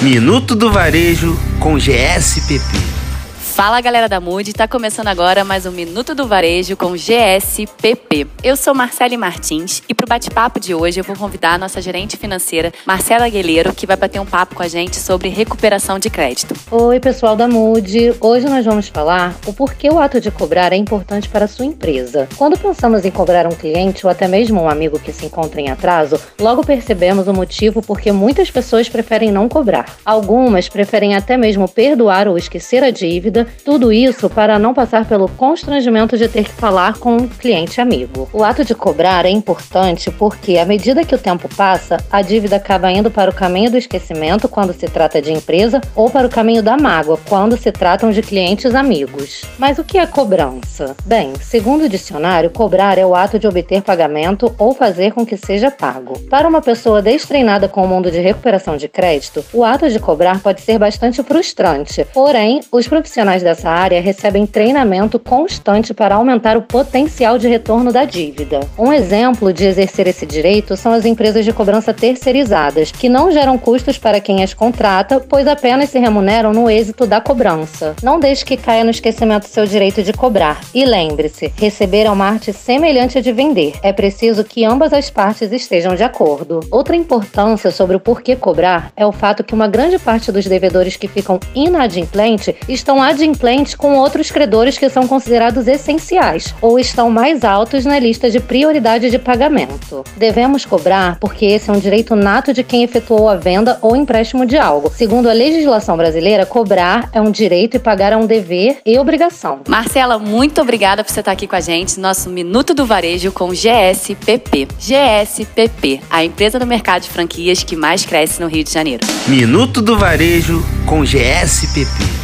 Minuto do Varejo com GSPP. Fala galera da Mood, tá começando agora mais um Minuto do Varejo com GSPP. Eu sou Marcele Martins e pro bate-papo de hoje eu vou convidar a nossa gerente financeira, Marcela Aguilheiro, que vai bater um papo com a gente sobre recuperação de crédito. Oi pessoal da Mood, hoje nós vamos falar o porquê o ato de cobrar é importante para a sua empresa. Quando pensamos em cobrar um cliente ou até mesmo um amigo que se encontra em atraso, logo percebemos o motivo porque muitas pessoas preferem não cobrar. Algumas preferem até mesmo perdoar ou esquecer a dívida tudo isso para não passar pelo constrangimento de ter que falar com um cliente amigo. O ato de cobrar é importante porque, à medida que o tempo passa, a dívida acaba indo para o caminho do esquecimento quando se trata de empresa ou para o caminho da mágoa quando se tratam de clientes amigos. Mas o que é cobrança? Bem, segundo o dicionário, cobrar é o ato de obter pagamento ou fazer com que seja pago. Para uma pessoa destreinada com o mundo de recuperação de crédito, o ato de cobrar pode ser bastante frustrante. Porém, os profissionais profissionais dessa área recebem treinamento constante para aumentar o potencial de retorno da dívida. Um exemplo de exercer esse direito são as empresas de cobrança terceirizadas, que não geram custos para quem as contrata, pois apenas se remuneram no êxito da cobrança. Não deixe que caia no esquecimento seu direito de cobrar. E lembre-se, receber é uma arte semelhante a de vender. É preciso que ambas as partes estejam de acordo. Outra importância sobre o porquê cobrar é o fato que uma grande parte dos devedores que ficam inadimplentes estão adimplentes inadimplentes com outros credores que são considerados essenciais ou estão mais altos na lista de prioridade de pagamento. Devemos cobrar porque esse é um direito nato de quem efetuou a venda ou empréstimo de algo. Segundo a legislação brasileira, cobrar é um direito e pagar é um dever e obrigação. Marcela, muito obrigada por você estar aqui com a gente, nosso Minuto do Varejo com GSPP. GSPP, a empresa do mercado de franquias que mais cresce no Rio de Janeiro. Minuto do Varejo com GSPP.